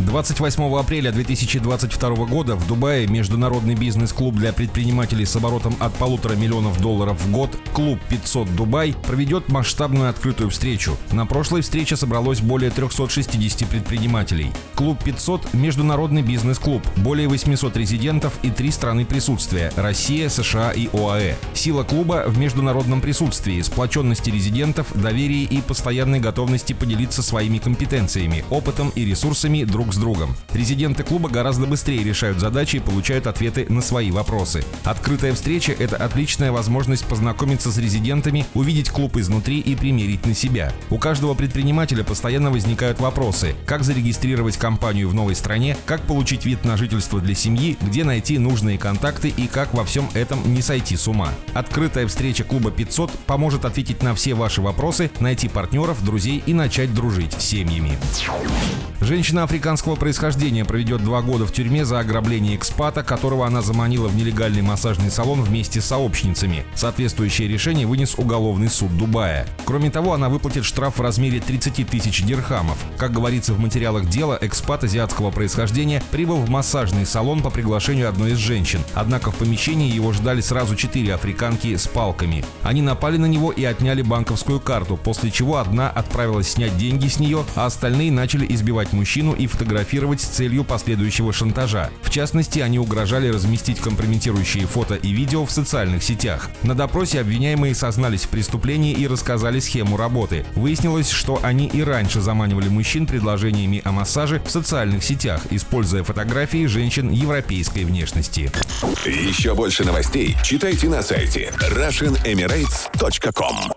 28 апреля 2022 года в Дубае Международный бизнес-клуб для предпринимателей с оборотом от полутора миллионов долларов в год «Клуб 500 Дубай» проведет масштабную открытую встречу. На прошлой встрече собралось более 360 предпринимателей. «Клуб 500» – международный бизнес-клуб, более 800 резидентов и три страны присутствия – Россия, США и ОАЭ. Сила клуба в международном присутствии, сплоченности резидентов, доверии и постоянной готовности поделиться своими компетенциями, опытом и ресурсами друг с другом. Резиденты клуба гораздо быстрее решают задачи и получают ответы на свои вопросы. Открытая встреча – это отличная возможность познакомиться с резидентами, увидеть клуб изнутри и примерить на себя. У каждого предпринимателя постоянно возникают вопросы – как зарегистрировать компанию в новой стране, как получить вид на жительство для семьи, где найти нужные контакты и как во всем этом не сойти с ума. Открытая встреча клуба 500 поможет ответить на все ваши вопросы, найти партнеров, друзей и начать дружить с семьями. Женщина африканского происхождения проведет два года в тюрьме за ограбление экспата, которого она заманила в нелегальный массажный салон вместе с сообщницами. Соответствующее решение вынес уголовный суд Дубая. Кроме того, она выплатит штраф в размере 30 тысяч дирхамов. Как говорится в материалах дела, экспат азиатского происхождения прибыл в массажный салон по приглашению одной из женщин. Однако в помещении его ждали сразу четыре африканки с палками. Они напали на него и отняли банковскую карту, после чего одна отправилась снять деньги с нее, а остальные начали избивать мужчину и фотографировать с целью последующего шантажа. В частности, они угрожали разместить компрометирующие фото и видео в социальных сетях. На допросе обвиняемые сознались в преступлении и рассказали схему работы. Выяснилось, что они и раньше заманивали мужчин предложениями о массаже в социальных сетях, используя фотографии женщин европейской внешности. Еще больше новостей читайте на сайте RussianEmirates.com